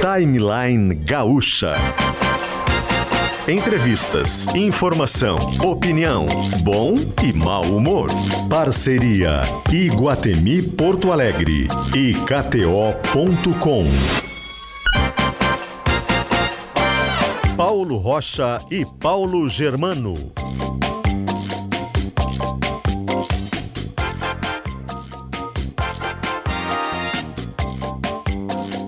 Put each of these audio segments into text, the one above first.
Timeline Gaúcha. Entrevistas, informação, opinião, bom e mau humor. Parceria Iguatemi Porto Alegre e KTO.com. Paulo Rocha e Paulo Germano.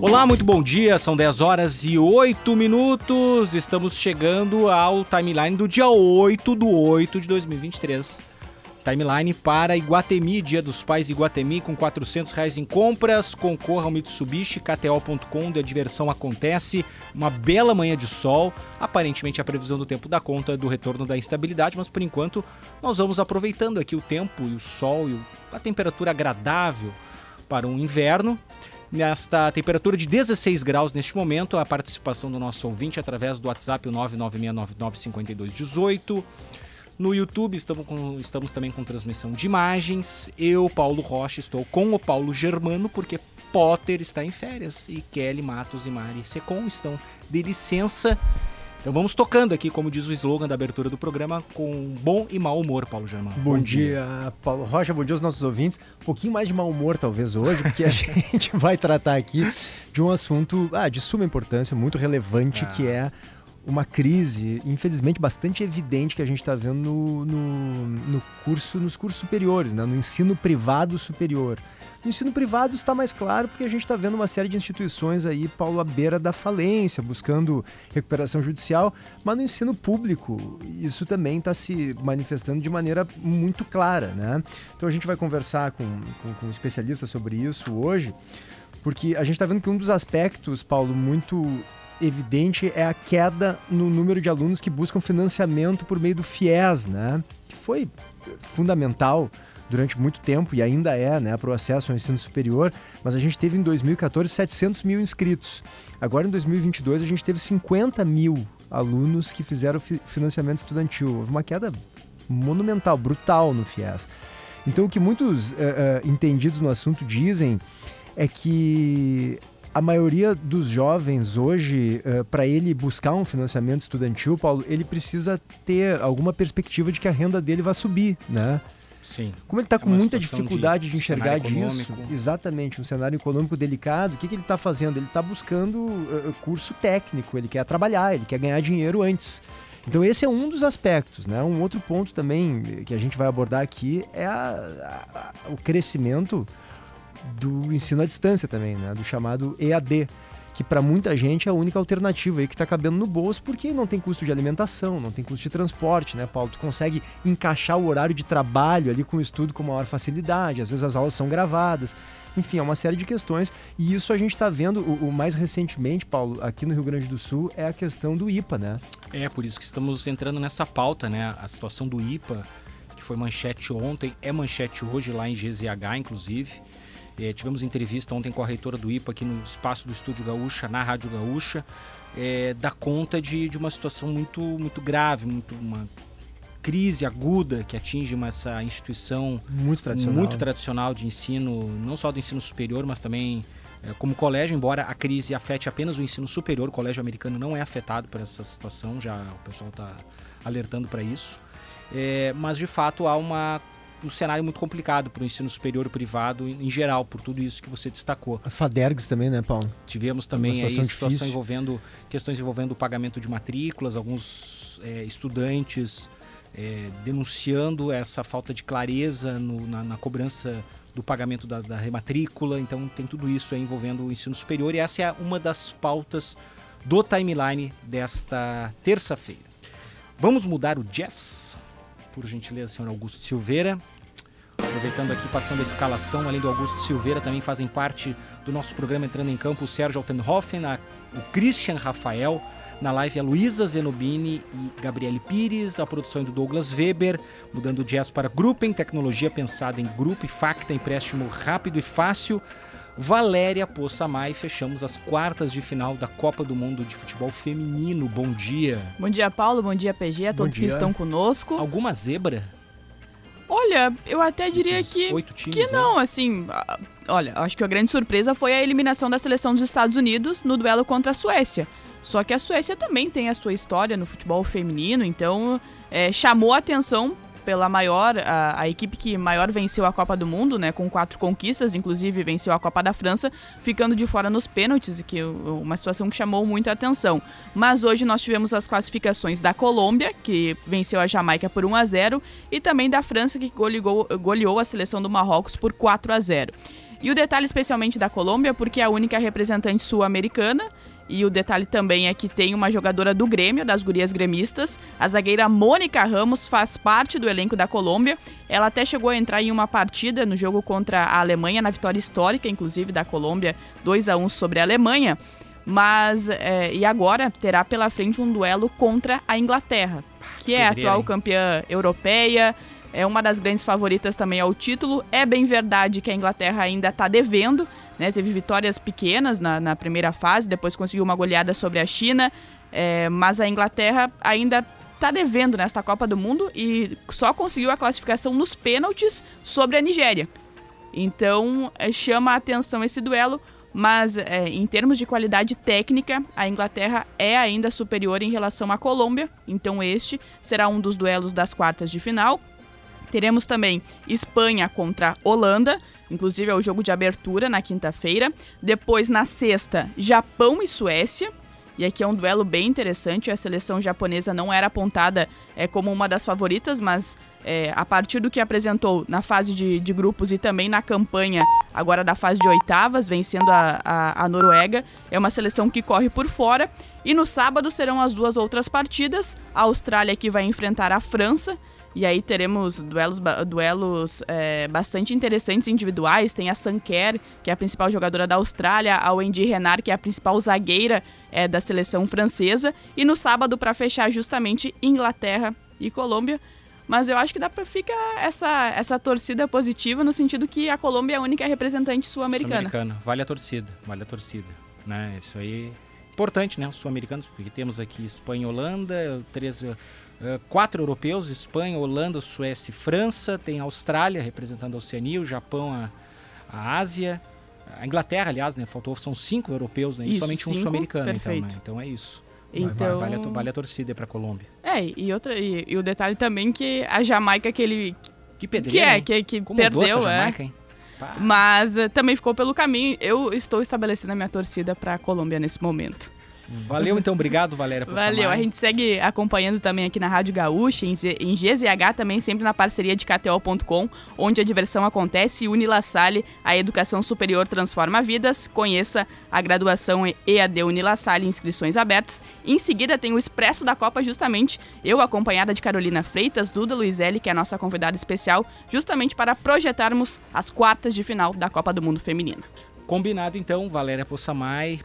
Olá, muito bom dia. São 10 horas e 8 minutos. Estamos chegando ao timeline do dia 8 do 8 de 2023. Timeline para Iguatemi, Dia dos Pais Iguatemi, com 400 reais em compras. Concorra ao Mitsubishi, KTO.com, onde a diversão acontece. Uma bela manhã de sol. Aparentemente a previsão do tempo dá conta do retorno da instabilidade, mas por enquanto nós vamos aproveitando aqui o tempo e o sol e a temperatura agradável para um inverno nesta temperatura de 16 graus neste momento. A participação do nosso ouvinte através do WhatsApp, o 996995218. No YouTube estamos, com, estamos também com transmissão de imagens. Eu, Paulo Rocha, estou com o Paulo Germano, porque Potter está em férias e Kelly Matos e Mari Secom estão de licença. Então vamos tocando aqui, como diz o slogan da abertura do programa, com bom e mau humor, Paulo Germano. Bom, bom dia, dia, Paulo Rocha, bom dia aos nossos ouvintes. Um pouquinho mais de mau humor talvez hoje, porque a gente vai tratar aqui de um assunto ah, de suma importância, muito relevante, ah. que é uma crise, infelizmente, bastante evidente que a gente está vendo no, no, no, curso, nos cursos superiores, né? no ensino privado superior. No ensino privado está mais claro porque a gente está vendo uma série de instituições aí, Paulo, à beira da falência, buscando recuperação judicial, mas no ensino público isso também está se manifestando de maneira muito clara, né? Então a gente vai conversar com, com, com especialistas sobre isso hoje, porque a gente está vendo que um dos aspectos, Paulo, muito evidente é a queda no número de alunos que buscam financiamento por meio do FIES, né? Que foi fundamental durante muito tempo e ainda é, né, para o acesso ao ensino superior, mas a gente teve em 2014 700 mil inscritos. Agora em 2022 a gente teve 50 mil alunos que fizeram financiamento estudantil. Houve uma queda monumental, brutal no FIES. Então o que muitos uh, uh, entendidos no assunto dizem é que a maioria dos jovens hoje, uh, para ele buscar um financiamento estudantil, Paulo, ele precisa ter alguma perspectiva de que a renda dele vai subir, né? Sim. Como ele está com é muita dificuldade de, de enxergar disso, exatamente, um cenário econômico delicado, o que, que ele está fazendo? Ele está buscando uh, curso técnico, ele quer trabalhar, ele quer ganhar dinheiro antes. Então esse é um dos aspectos, né? Um outro ponto também que a gente vai abordar aqui é a, a, o crescimento do ensino à distância também, né? Do chamado EAD que para muita gente é a única alternativa aí que está cabendo no bolso, porque não tem custo de alimentação, não tem custo de transporte, né, Paulo? Tu consegue encaixar o horário de trabalho ali com o estudo com maior facilidade, às vezes as aulas são gravadas. Enfim, é uma série de questões. E isso a gente está vendo, o, o, mais recentemente, Paulo, aqui no Rio Grande do Sul, é a questão do IPA, né? É, por isso que estamos entrando nessa pauta, né? A situação do IPA, que foi manchete ontem, é manchete hoje lá em GZH, inclusive. É, tivemos entrevista ontem com a reitora do IPA aqui no espaço do Estúdio Gaúcha, na Rádio Gaúcha, é, dá conta de, de uma situação muito, muito grave, muito, uma crise aguda que atinge uma, essa instituição muito tradicional. muito tradicional de ensino, não só do ensino superior, mas também é, como colégio, embora a crise afete apenas o ensino superior, o colégio americano não é afetado por essa situação, já o pessoal está alertando para isso. É, mas de fato há uma um cenário muito complicado para o ensino superior privado em geral, por tudo isso que você destacou. A FADERGS também, né, Paulo? Tivemos também situação aí situação envolvendo questões envolvendo o pagamento de matrículas, alguns é, estudantes é, denunciando essa falta de clareza no, na, na, cobrança do pagamento da, da, rematrícula. Então tem tudo isso aí envolvendo o ensino superior e essa é uma das pautas do timeline desta terça-feira. Vamos mudar o jazz? Por gentileza, senhor Augusto Silveira. Aproveitando aqui, passando a escalação, além do Augusto Silveira, também fazem parte do nosso programa Entrando em Campo o Sérgio Altenhofen, a, o Christian Rafael, na live a Luísa Zenobini e Gabriele Pires, a produção é do Douglas Weber, mudando o jazz para Grupo em Tecnologia pensada em Grupo e Facta, empréstimo rápido e fácil. Valéria Poçamai. Fechamos as quartas de final da Copa do Mundo de Futebol Feminino. Bom dia. Bom dia, Paulo. Bom dia, PG, a todos que estão conosco. Alguma zebra? Olha, eu até diria Esses que, oito times, que né? não, assim. Olha, acho que a grande surpresa foi a eliminação da seleção dos Estados Unidos no duelo contra a Suécia. Só que a Suécia também tem a sua história no futebol feminino, então é, chamou a atenção pela maior, a, a equipe que maior venceu a Copa do Mundo, né, com quatro conquistas, inclusive venceu a Copa da França, ficando de fora nos pênaltis, que uma situação que chamou muito a atenção. Mas hoje nós tivemos as classificações da Colômbia, que venceu a Jamaica por 1 a 0, e também da França, que goleou, goleou a seleção do Marrocos por 4 a 0. E o detalhe especialmente da Colômbia, porque é a única representante sul-americana, e o detalhe também é que tem uma jogadora do Grêmio, das gurias gremistas. A zagueira Mônica Ramos faz parte do elenco da Colômbia. Ela até chegou a entrar em uma partida no jogo contra a Alemanha, na vitória histórica, inclusive, da Colômbia, 2 a 1 sobre a Alemanha. Mas, é, e agora terá pela frente um duelo contra a Inglaterra, que é a atual campeã europeia, é uma das grandes favoritas também ao título. É bem verdade que a Inglaterra ainda está devendo, né? Teve vitórias pequenas na, na primeira fase, depois conseguiu uma goleada sobre a China, é, mas a Inglaterra ainda está devendo nesta Copa do Mundo e só conseguiu a classificação nos pênaltis sobre a Nigéria. Então é, chama a atenção esse duelo, mas é, em termos de qualidade técnica, a Inglaterra é ainda superior em relação à Colômbia. Então este será um dos duelos das quartas de final. Teremos também Espanha contra Holanda, inclusive é o jogo de abertura na quinta-feira. Depois, na sexta, Japão e Suécia. E aqui é um duelo bem interessante. A seleção japonesa não era apontada é, como uma das favoritas, mas é, a partir do que apresentou na fase de, de grupos e também na campanha agora da fase de oitavas, vencendo a, a, a Noruega, é uma seleção que corre por fora. E no sábado serão as duas outras partidas. A Austrália que vai enfrentar a França. E aí teremos duelos, duelos é, bastante interessantes individuais. Tem a Sanker, que é a principal jogadora da Austrália, a Wendy Renard, que é a principal zagueira é, da seleção francesa. E no sábado, para fechar justamente Inglaterra e Colômbia. Mas eu acho que dá para ficar essa, essa torcida positiva no sentido que a Colômbia é a única representante sul-americana. Sul-americana. Vale a torcida, vale a torcida. Né? Isso aí é importante, né? Os sul-americanos, porque temos aqui Espanha e Holanda, três, eh, quatro europeus, Espanha, Holanda, Suécia e França. Tem a Austrália representando a Oceania, o Japão, a, a Ásia. A Inglaterra, aliás, né? Faltou, são cinco europeus, né? E Isso, somente um cinco, sul-americano, então, né? Então é isso. Então- Vale, a, vale a torcida para a Colômbia. É, e, outra, e, e o detalhe também que a Jamaica, que ele. Que Que pedreira, é, hein? que, que Como perdeu, é. Jamaica, hein? Pá. Mas eh, também ficou pelo caminho. Eu estou estabelecendo a minha torcida para a Colômbia nesse momento. Valeu, então. Obrigado, Valéria, por Valeu. A gente segue acompanhando também aqui na Rádio Gaúcha, em, Z- em GZH também, sempre na parceria de KTO.com, onde a diversão acontece. E Unila Salle, a educação superior transforma vidas. Conheça a graduação EAD Unila Salle, inscrições abertas. Em seguida tem o Expresso da Copa, justamente eu acompanhada de Carolina Freitas, Duda Luizelli, que é a nossa convidada especial, justamente para projetarmos as quartas de final da Copa do Mundo Feminina. Combinado então, Valéria Possamay.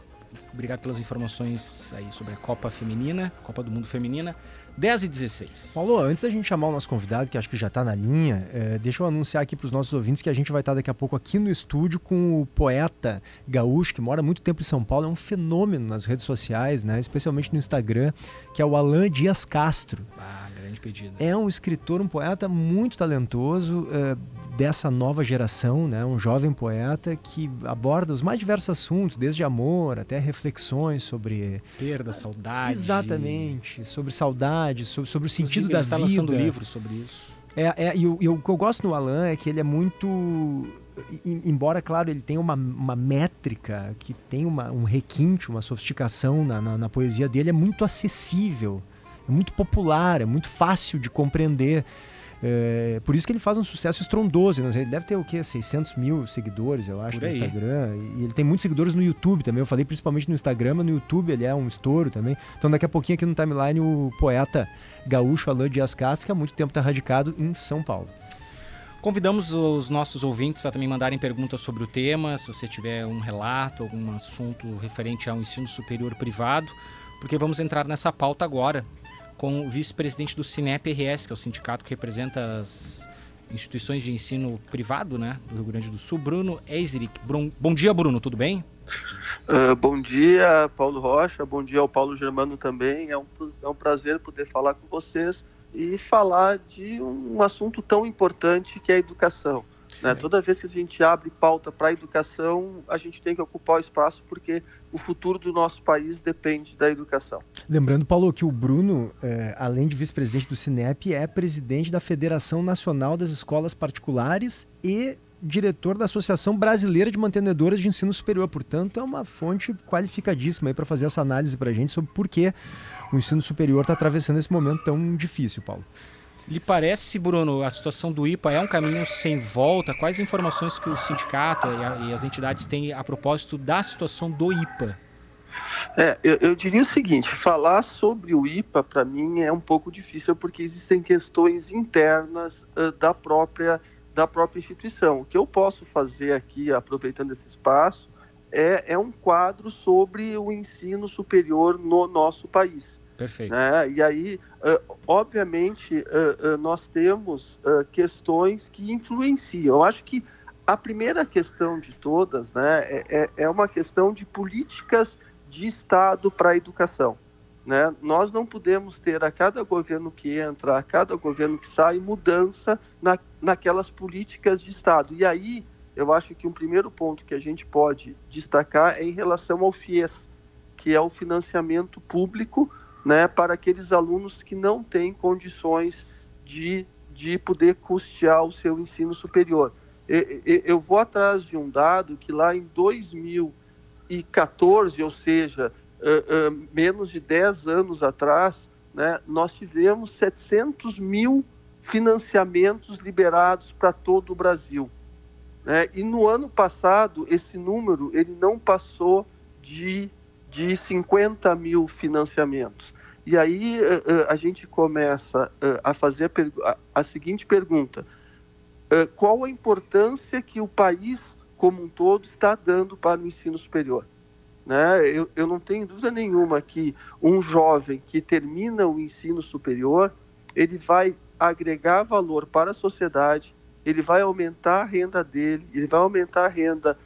Obrigado pelas informações aí sobre a Copa Feminina, Copa do Mundo Feminina. 10 e 16. Paulo, antes da gente chamar o nosso convidado, que acho que já está na linha, é, deixa eu anunciar aqui para os nossos ouvintes que a gente vai estar daqui a pouco aqui no estúdio com o poeta gaúcho, que mora muito tempo em São Paulo, é um fenômeno nas redes sociais, né, especialmente no Instagram, que é o Alan Dias Castro. Ah, grande pedido. É um escritor, um poeta muito talentoso é, dessa nova geração, né? Um jovem poeta que aborda os mais diversos assuntos, desde amor até reflexões sobre Perda, saudade. exatamente sobre saudade, sobre, sobre o sentido da ele está vida. lançando livro sobre isso. É, é, e, o, e o que eu gosto no Alan é que ele é muito. em- Embora, claro, ele tenha uma, uma métrica, que tem uma, um requinte, uma sofisticação na, na, na poesia dele, é muito acessível, é muito popular, é muito fácil de compreender. É, por isso que ele faz um sucesso estrondoso. né? Ele deve ter o quê? 600 mil seguidores, eu acho, no. Instagram. E ele tem muitos seguidores no YouTube também. Eu falei principalmente no Instagram, mas no YouTube ele é um estouro também. Então daqui a pouquinho aqui no timeline o poeta gaúcho Alain Dias Castro, que há muito tempo está radicado em São Paulo. Convidamos os nossos ouvintes a também mandarem perguntas sobre o tema, se você tiver um relato, algum assunto referente ao ensino superior privado, porque vamos entrar nessa pauta agora com o vice-presidente do Cinep RS, que é o sindicato que representa as instituições de ensino privado né, do Rio Grande do Sul, Bruno Eiserick. Bom dia, Bruno, tudo bem? Ah, bom dia, Paulo Rocha. Bom dia ao Paulo Germano também. É um, é um prazer poder falar com vocês e falar de um assunto tão importante que é a educação. Né? Toda vez que a gente abre pauta para a educação, a gente tem que ocupar o espaço porque o futuro do nosso país depende da educação. Lembrando, Paulo, que o Bruno, é, além de vice-presidente do Cinep, é presidente da Federação Nacional das Escolas Particulares e diretor da Associação Brasileira de Mantenedoras de Ensino Superior. Portanto, é uma fonte qualificadíssima para fazer essa análise para a gente sobre por que o ensino superior está atravessando esse momento tão difícil, Paulo. Lhe parece, Bruno, a situação do IPA é um caminho sem volta? Quais informações que o sindicato e, a, e as entidades têm a propósito da situação do IPA? É, eu, eu, diria o seguinte: falar sobre o IPA para mim é um pouco difícil porque existem questões internas uh, da própria da própria instituição. O que eu posso fazer aqui, aproveitando esse espaço, é, é um quadro sobre o ensino superior no nosso país. Perfeito. Né? E aí, uh, obviamente, uh, uh, nós temos questões que influenciam. Eu acho que a primeira questão de todas né, é, é, é uma questão de políticas de Estado para a educação. Né? Nós não podemos ter a cada governo que entra, a cada governo que sai, mudança na, naquelas políticas de Estado. E aí, eu acho que um primeiro ponto que a gente pode destacar é em relação ao FIES, que é o financiamento público né, para aqueles alunos que não têm condições de, de poder custear o seu ensino superior. Eu vou atrás de um dado que lá em 2014, ou seja, menos de 10 anos atrás, né, nós tivemos 700 mil financiamentos liberados para todo o Brasil. Né? E no ano passado, esse número ele não passou de, de 50 mil financiamentos. E aí uh, uh, a gente começa uh, a fazer a, a, seguinte pergunta: qual a importância que o país como um todo está dando para o ensino superior? Né? Eu, eu não tenho dúvida nenhuma que um jovem que termina o ensino superior ele vai agregar valor para a sociedade, ele vai aumentar a renda dele, ele vai aumentar a renda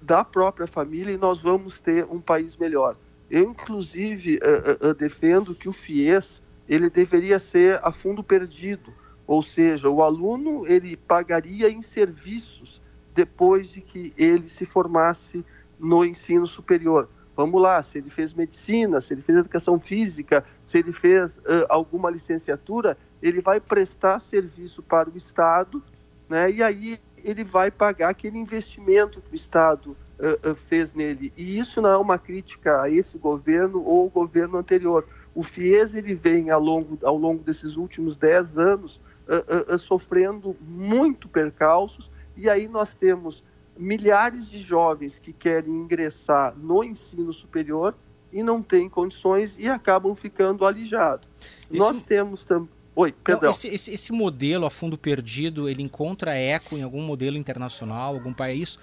da própria família e nós vamos ter um país melhor. Eu, inclusive, uh, uh, defendo que o FIES ele deveria ser a fundo perdido, ou seja, o aluno ele pagaria em serviços depois de que ele se formasse no ensino superior. Vamos lá, se ele fez medicina, se ele fez educação física, se ele fez uh, alguma licenciatura, ele vai prestar serviço para o Estado, né? E aí ele vai pagar aquele investimento que o Estado uh, fez nele. E isso não é uma crítica a esse governo ou ao governo anterior. O FIES ele vem ao longo, ao longo desses últimos 10 anos uh, sofrendo muito percalços, e aí nós temos milhares de jovens que querem ingressar no ensino superior e não têm condições e acabam ficando alijados. Esse... Nós temos também. Oi, perdão. Não, esse, esse, esse, modelo a fundo perdido, ele encontra eco em algum modelo internacional, algum país?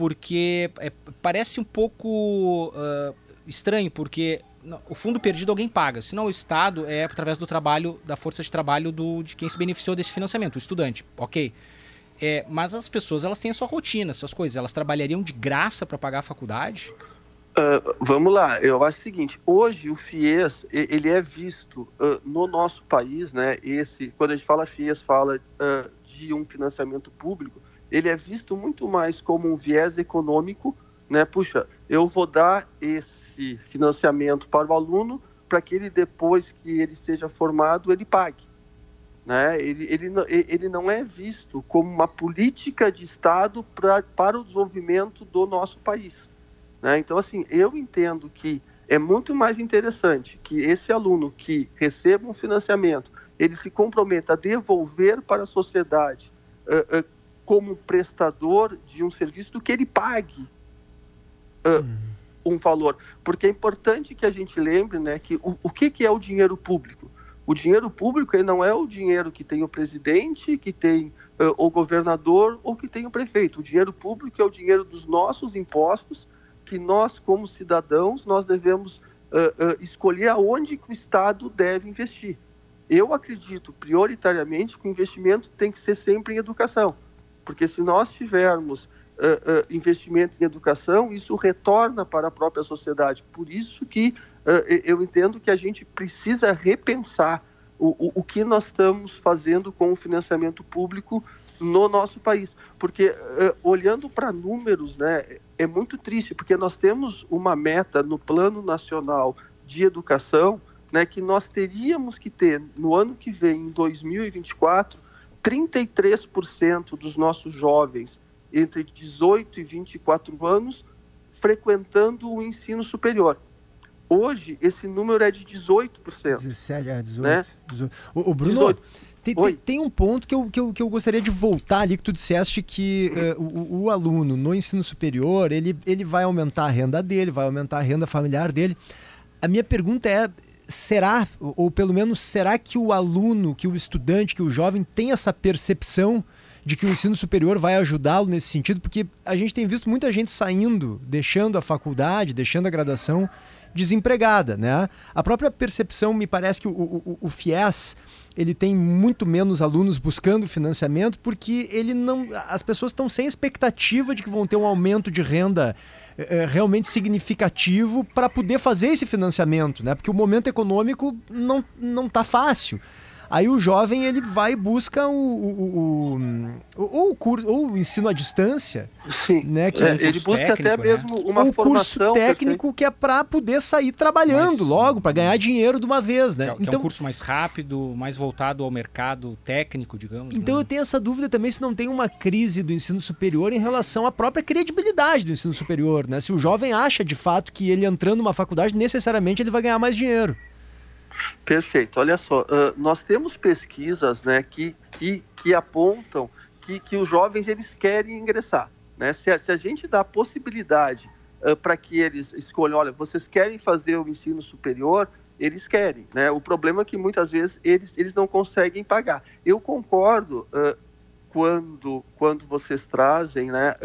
Porque é, parece um pouco uh, estranho, porque o fundo perdido alguém paga, senão o Estado é através do trabalho, da força de trabalho do, de quem se beneficiou desse financiamento, o estudante, ok. É, mas as pessoas elas têm a sua rotina, essas coisas, elas trabalhariam de graça para pagar a faculdade? Uh, vamos lá, eu acho o seguinte, hoje o FIES, ele é visto uh, no nosso país, né, esse, quando a gente fala FIES, fala uh, de um financiamento público, ele é visto muito mais como um viés econômico, né? Puxa, eu vou dar esse financiamento para o aluno para que ele depois que ele esteja formado ele pague, né? Ele, ele, ele não é visto como uma política de Estado pra, para o desenvolvimento do nosso país, né? Então assim, eu entendo que é muito mais interessante que esse aluno que receba um financiamento ele se comprometa a devolver para a sociedade uh, uh, como prestador de um serviço do que ele pague uh, uhum. um valor. Porque é importante que a gente lembre né, que o, o que, que é o dinheiro público? O dinheiro público ele não é o dinheiro que tem o presidente, que tem uh, o governador ou que tem o prefeito. O dinheiro público é o dinheiro dos nossos impostos que nós, como cidadãos, nós devemos uh, escolher aonde que o Estado deve investir. Eu acredito prioritariamente que o investimento tem que ser sempre em educação porque se nós tivermos uh, uh, investimentos em educação, isso retorna para a própria sociedade. Por isso que uh, eu entendo que a gente precisa repensar o, o, o que nós estamos fazendo com o financiamento público no nosso país. Porque, uh, olhando para números, né, é muito triste, porque nós temos uma meta no Plano Nacional de Educação né, que nós teríamos que ter no ano que vem, em 2024, 33% dos nossos jovens entre 18 e 24 anos frequentando o ensino superior. Hoje, esse número é de 18%. 17, é, 18. Né? 18. O, o Bruno, 18. Tem, tem, tem, um ponto que eu, que, eu, que eu gostaria de voltar ali, que tu disseste que uh, o, o, aluno no ensino superior, ele, ele vai aumentar a renda dele, vai aumentar a renda familiar dele. A minha pergunta é, será, ou pelo menos será que o aluno, que o estudante, que o jovem tem essa percepção de que o ensino superior vai ajudá-lo nesse sentido? Porque a gente tem visto muita gente saindo, deixando a faculdade, deixando a graduação desempregada, né? A própria percepção, me parece que o, o, o FIES ele tem muito menos alunos buscando financiamento porque ele não, as pessoas estão sem expectativa de que vão ter um aumento de renda é, realmente significativo para poder fazer esse financiamento, né? Porque o momento econômico não não está fácil. Aí o jovem ele vai e busca o, o, o, o, curso, ou o ensino à distância. Sim. Né, que é, ele busca técnico, até né? mesmo uma o formação. curso técnico que é para poder sair trabalhando mais, logo, para ganhar dinheiro de uma vez. Né? Que é, que então, é um então curso mais rápido, mais voltado ao mercado técnico, digamos. Então né? eu tenho essa dúvida também se não tem uma crise do ensino superior em relação à própria credibilidade do ensino superior. Né? Se o jovem acha de fato que ele entrando numa faculdade, necessariamente ele vai ganhar mais dinheiro. Perfeito. Olha só, uh, nós temos pesquisas né, que, que, que apontam que, que os jovens eles querem ingressar. Né? Se, a, se a gente dá a possibilidade uh, para que eles escolham, olha, vocês querem fazer o ensino superior, eles querem. Né? O problema é que muitas vezes eles, eles não conseguem pagar. Eu concordo uh, quando, quando vocês trazem né,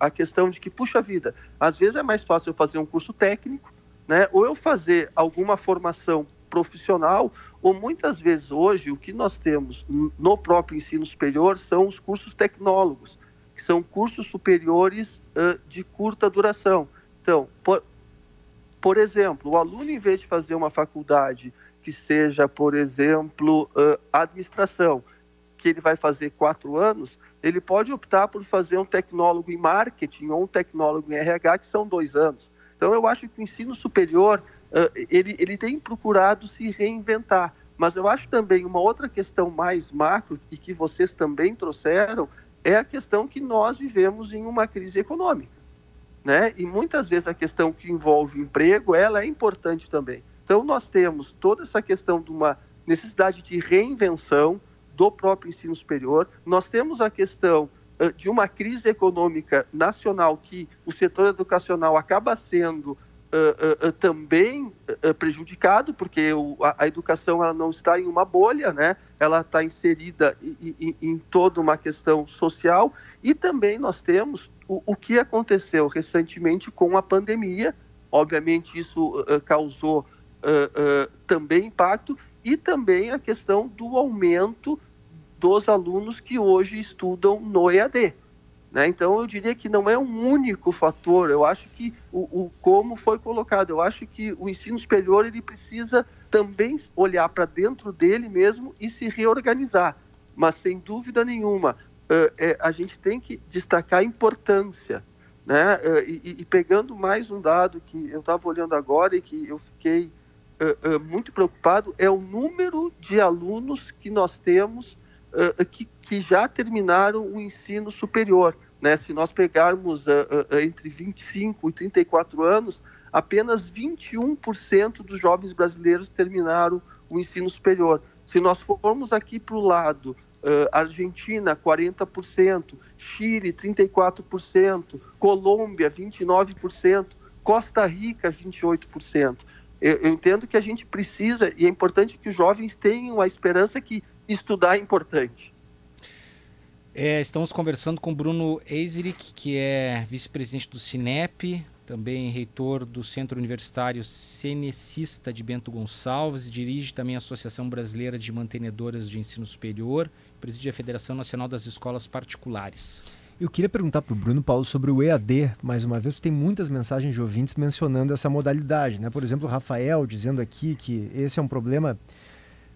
a questão de que, puxa vida, às vezes é mais fácil eu fazer um curso técnico, né, ou eu fazer alguma formação profissional, ou muitas vezes hoje o que nós temos no próprio ensino superior são os cursos tecnólogos, que são cursos superiores uh, de curta duração. Então, por, por exemplo, o aluno, em vez de fazer uma faculdade que seja, por exemplo, uh, administração, que ele vai fazer quatro anos, ele pode optar por fazer um tecnólogo em marketing ou um tecnólogo em RH, que são dois anos. Então, eu acho que o ensino superior ele, ele tem procurado se reinventar. Mas eu acho também uma outra questão mais macro e que vocês também trouxeram é a questão que nós vivemos em uma crise econômica, né? E muitas vezes a questão que envolve emprego, ela é importante também. Então nós temos toda essa questão de uma necessidade de reinvenção do próprio ensino superior. Nós temos a questão uh, de uma crise econômica nacional que o setor educacional acaba sendo uh, uh, também prejudicado, porque o, a, a, educação ela não está em uma bolha, né? ela está inserida em, em, em, toda uma questão social, e também nós temos o, o que aconteceu recentemente com a pandemia, obviamente isso causou também impacto, e também a questão do aumento dos alunos que hoje estudam no EAD. Né? Então, eu diria que não é um único fator. Eu acho que o, o, como foi colocado, eu acho que o ensino superior ele precisa também olhar para dentro dele mesmo e se reorganizar. Mas, sem dúvida nenhuma, uh, é, a gente tem que destacar a importância. Né? Uh, e, e, pegando mais um dado que eu estava olhando agora e que eu fiquei muito preocupado, é o número de alunos que nós temos uh, que, que, já terminaram o ensino superior. Né? Se nós pegarmos uh, uh, entre 25 e 34 anos, apenas 21% dos jovens brasileiros terminaram o ensino superior. Se nós formos aqui para o lado, Argentina, 40%, Chile, 34%, Colômbia, 29%, Costa Rica, 28%. Eu, eu, entendo que a gente precisa, e é importante que os jovens tenham a esperança que estudar é importante. É, estamos conversando com Bruno Eiserick, que é vice-presidente do Cinep, também reitor do Centro Universitário Cenecista de Bento Gonçalves, dirige também a Associação Brasileira de Mantenedoras de Ensino Superior, preside a Federação Nacional das Escolas Particulares. Eu queria perguntar para o Bruno Paulo sobre o EAD, mais uma vez, tem muitas mensagens de ouvintes mencionando essa modalidade. Né? Por exemplo, o Rafael dizendo aqui que esse é um problema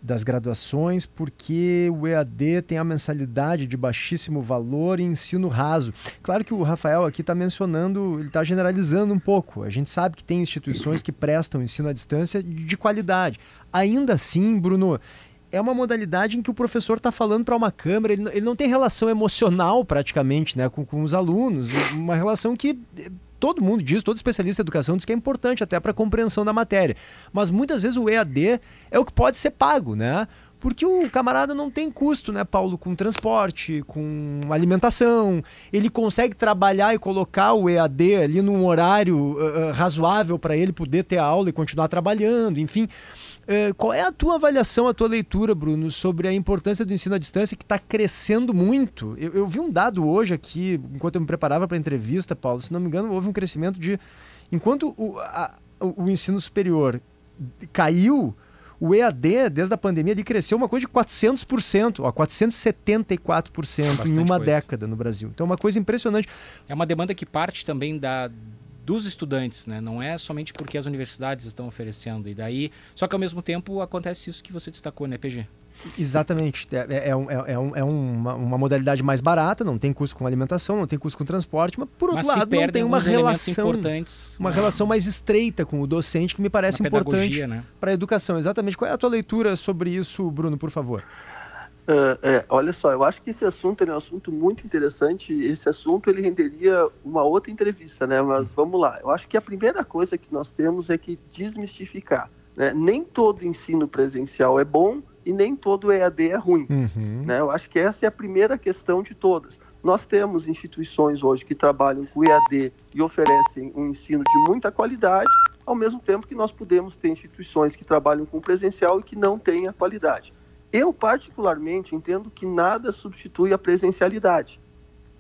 das graduações, porque o EAD tem a mensalidade de baixíssimo valor e ensino raso. Claro que o Rafael aqui está mencionando, ele está generalizando um pouco. A gente sabe que tem instituições que prestam ensino à distância de qualidade. Ainda assim, Bruno, é uma modalidade em que o professor está falando para uma câmera, ele, não tem relação emocional praticamente né, com, com os alunos, uma relação que todo mundo diz, todo especialista em educação diz que é importante até para a compreensão da matéria. Mas muitas vezes o EAD é o que pode ser pago, né? Porque o camarada não tem custo, né, Paulo, com transporte, com alimentação. Ele consegue trabalhar e colocar o EAD ali num horário uh, razoável para ele poder ter a aula e continuar trabalhando, enfim. Uh, qual é a tua avaliação, a tua leitura, Bruno, sobre a importância do ensino à distância que está crescendo muito? Eu, eu, vi um dado hoje aqui, enquanto eu me preparava para a entrevista, Paulo, se não me engano, houve um crescimento de. Enquanto o, a, o ensino superior caiu, o EAD, desde a pandemia, ele cresceu uma coisa de 400%, ó, 474% em uma coisa. década no Brasil. Então, é uma coisa impressionante. É uma demanda que parte também da, dos estudantes, né? Não é somente porque as universidades estão oferecendo. E daí, só que ao mesmo tempo acontece isso que você destacou, né, PG? Exatamente. É, é, é, um, é, um, é uma, uma, modalidade mais barata, não tem custo com alimentação, não tem custo com transporte, mas por outro mas lado não tem uma relação importantes, uma relação mais estreita com o docente que me parece importante né? para a educação. Exatamente. Qual é a tua leitura sobre isso, Bruno, por favor? Uh, é, olha só, eu acho que esse assunto é um assunto muito interessante. Esse assunto ele renderia uma outra entrevista, né? Mas vamos lá. Eu acho que a primeira coisa que nós temos é que desmistificar. Né? Nem todo ensino presencial é bom e nem todo EAD é ruim. Uhum. Né? Eu acho que essa é a primeira questão de todas. Nós temos instituições hoje que trabalham com EAD e oferecem um ensino de muita qualidade, ao mesmo tempo que nós podemos ter instituições que trabalham com presencial e que não têm a qualidade. Eu, particularmente, entendo que nada substitui a presencialidade.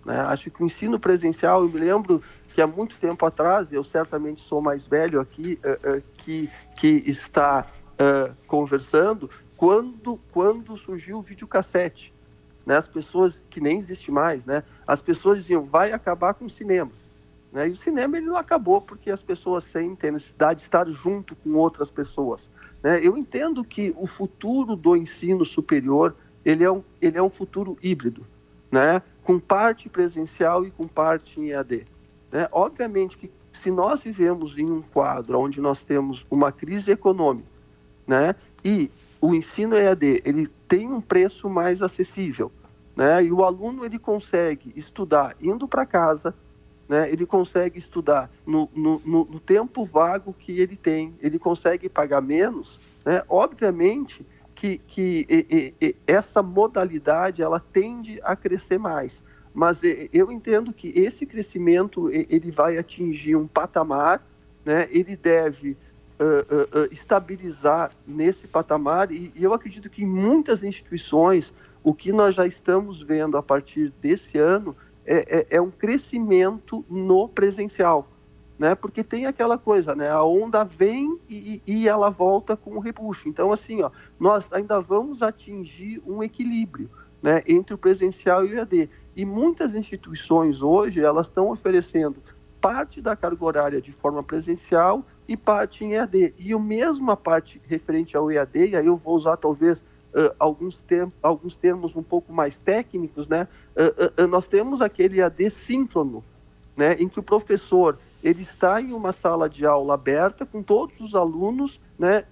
Né? Acho que o ensino presencial, eu me lembro que há muito tempo atrás, eu certamente sou mais velho aqui, uh, uh, que, que está uh, conversando, quando, quando surgiu o videocassete. Né? As pessoas, que nem existe mais, né? as pessoas diziam, vai acabar com o cinema. Né? E o cinema ele não acabou porque as pessoas sentem a necessidade de estar junto com outras pessoas. Né? Eu entendo que o futuro do ensino superior ele é um, ele é um futuro híbrido, né? com parte presencial e com parte em EAD. Né? Obviamente que se nós vivemos em um quadro onde nós temos uma crise econômica né? e o ensino EAD ele tem um preço mais acessível, né? E o aluno ele consegue estudar indo para casa, né? Ele consegue estudar no, no, no, tempo vago que ele tem, ele consegue pagar menos, né? Obviamente que, que e, e, essa modalidade ela tende a crescer mais, mas eu entendo que esse crescimento ele vai atingir um patamar, né? Ele deve uh, uh, estabilizar nesse patamar e, e eu acredito que em muitas instituições o que nós já estamos vendo a partir desse ano é, é, é, um crescimento no presencial, né? Porque tem aquela coisa, né? A onda vem e, e ela volta com o repuxo. Então, assim, ó, nós ainda vamos atingir um equilíbrio, né? Entre o presencial e o EAD. E muitas instituições hoje elas estão oferecendo parte da carga horária de forma presencial e parte em EAD. E o mesmo a parte referente ao EAD, e aí eu vou usar talvez uh, alguns, alguns termos um pouco mais técnicos, né? Uh, uh, nós temos aquele EAD síncrono, né? em que o professor ele está em uma sala de aula aberta com todos os alunos né?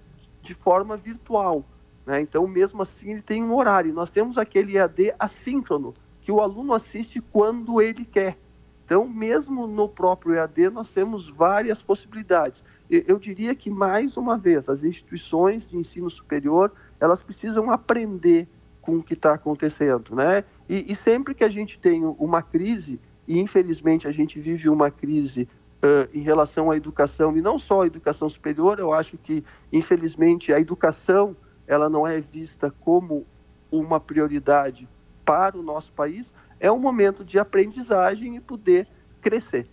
de forma virtual. Né? Então, mesmo assim, ele tem um horário. Nós temos aquele EAD assíncrono, que o aluno assiste quando ele quer. Então, mesmo no próprio EAD, nós temos várias possibilidades. Eu diria que, mais uma vez, as instituições de ensino superior, elas precisam aprender com o que está acontecendo, né? E, e, sempre que a gente tem uma crise, e infelizmente a gente vive uma crise uh, em relação à educação, e não só a educação superior, eu acho que, infelizmente, a educação, ela não é vista como uma prioridade para o nosso país, é um momento de aprendizagem e poder crescer.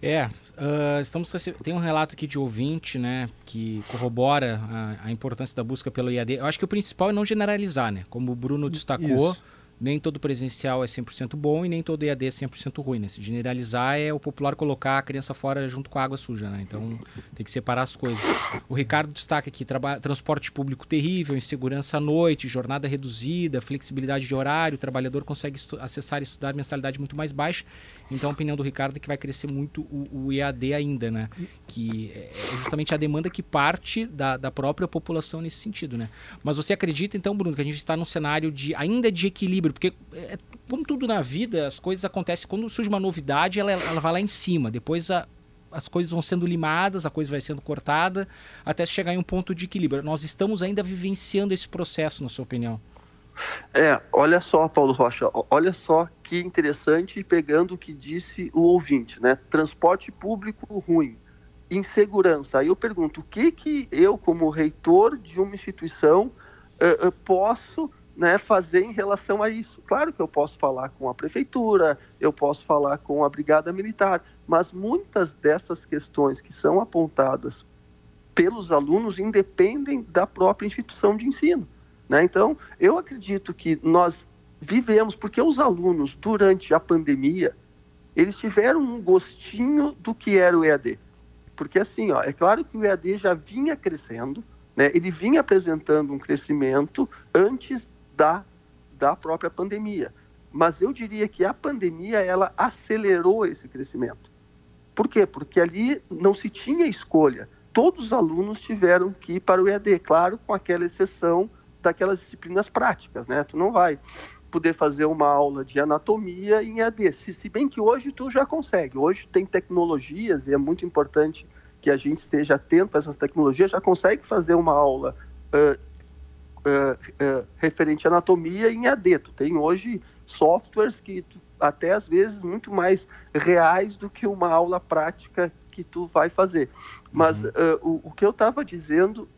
É, uh, estamos tem um relato aqui de ouvinte, né, que corrobora a, a, importância da busca pelo IAD. Eu acho que o principal é não generalizar, né, como o Bruno destacou. Isso. nem todo presencial é 100% bom e nem todo EAD é 100% ruim. Né? Se generalizar é o popular colocar a criança fora junto com a água suja. Né? Então tem que separar as coisas. O Ricardo destaca aqui: transporte público terrível, insegurança à noite, jornada reduzida, flexibilidade de horário, o trabalhador consegue acessar e estudar mensalidade muito mais baixa. Então a opinião do Ricardo é que vai crescer muito o, o EAD ainda, né? Que é, é justamente a demanda que parte da, da própria população nesse sentido, né? Mas você acredita, então, Bruno, que a gente está num cenário de ainda de equilíbrio? Porque, é, como tudo na vida, as coisas acontecem. Quando surge uma novidade, ela, ela vai lá em cima. Depois a, as coisas vão sendo limadas, a coisa vai sendo cortada, até chegar em um ponto de equilíbrio. Nós estamos ainda vivenciando esse processo, na sua opinião? É, olha só, Paulo Rocha, olha só que interessante, pegando o que disse o ouvinte, né? Transporte público ruim, insegurança. Aí eu pergunto, o que que eu, como reitor de uma instituição, uh, uh, posso né, fazer em relação a isso? Claro que eu posso falar com a prefeitura, eu posso falar com a brigada militar, mas muitas dessas questões que são apontadas pelos alunos independem da própria instituição de ensino. Né? Então, eu acredito que nós vivemos, porque os alunos, durante a pandemia, eles tiveram um gostinho do que era o EAD. Porque, assim, ó, é claro que o EAD já vinha crescendo, né? ele vinha apresentando um crescimento antes da, da própria pandemia. Mas eu diria que a pandemia ela acelerou esse crescimento. Por quê? Porque ali não se tinha escolha. Todos os alunos tiveram que ir para o EAD, claro, com aquela exceção daquelas disciplinas práticas, né? Tu não vai poder fazer uma aula de anatomia em EAD, se, se bem que hoje tu já consegue. Hoje tem tecnologias e é muito importante que a gente esteja atento a essas tecnologias, já consegue fazer uma aula uh, uh, uh, referente à anatomia em EAD. Tu tem hoje softwares que tu, até às vezes muito mais reais do que uma aula prática que tu vai fazer. Mas uhum. o, o que eu estava dizendo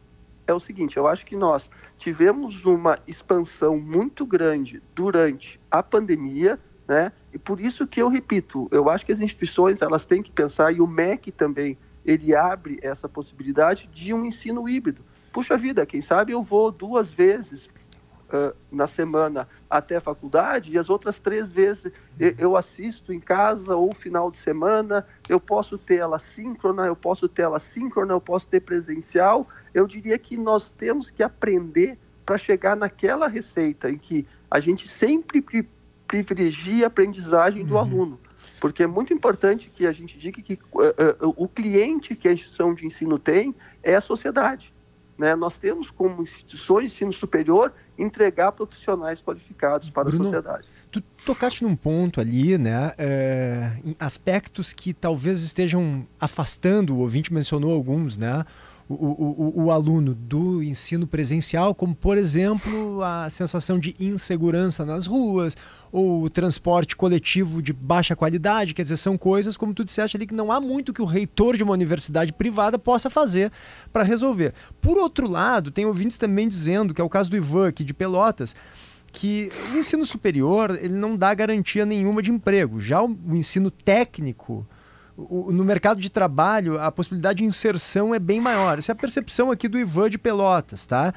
é o seguinte: eu acho que nós tivemos uma expansão muito grande durante a pandemia, né? E por isso que eu repito, eu acho que as instituições elas têm que pensar e o MEC também ele abre essa possibilidade de um ensino híbrido. Puxa vida, quem sabe eu vou duas vezes uh, na semana até a faculdade e as outras três vezes eu assisto em casa ou final de semana, eu posso ter ela síncrona, eu posso ter ela síncrona, eu posso ter presencial. Eu diria que nós temos que aprender para chegar naquela receita em que a gente sempre pri privilegia a aprendizagem do uhum. aluno. Porque é muito importante que a gente diga que uh, uh, o cliente que a instituição de ensino tem é a sociedade. Né? Nós temos, como instituições de ensino superior, entregar profissionais qualificados para Bruno, a sociedade. Tu tocaste num ponto ali, né? É, aspectos que talvez estejam afastando, o ouvinte mencionou alguns, né? O, o, o, aluno do ensino presencial, como, por exemplo, a sensação de insegurança nas ruas, ou o transporte coletivo de baixa qualidade, quer dizer, são coisas, como tu disseste ali, que não há muito que o reitor de uma universidade privada possa fazer para resolver. Por outro lado, tem ouvintes também dizendo, que é o caso do Ivan aqui de Pelotas, que o ensino superior ele não dá garantia nenhuma de emprego. Já o, o ensino técnico no mercado de trabalho a possibilidade de inserção é bem maior. Essa é a percepção aqui do Ivan de Pelotas, tá?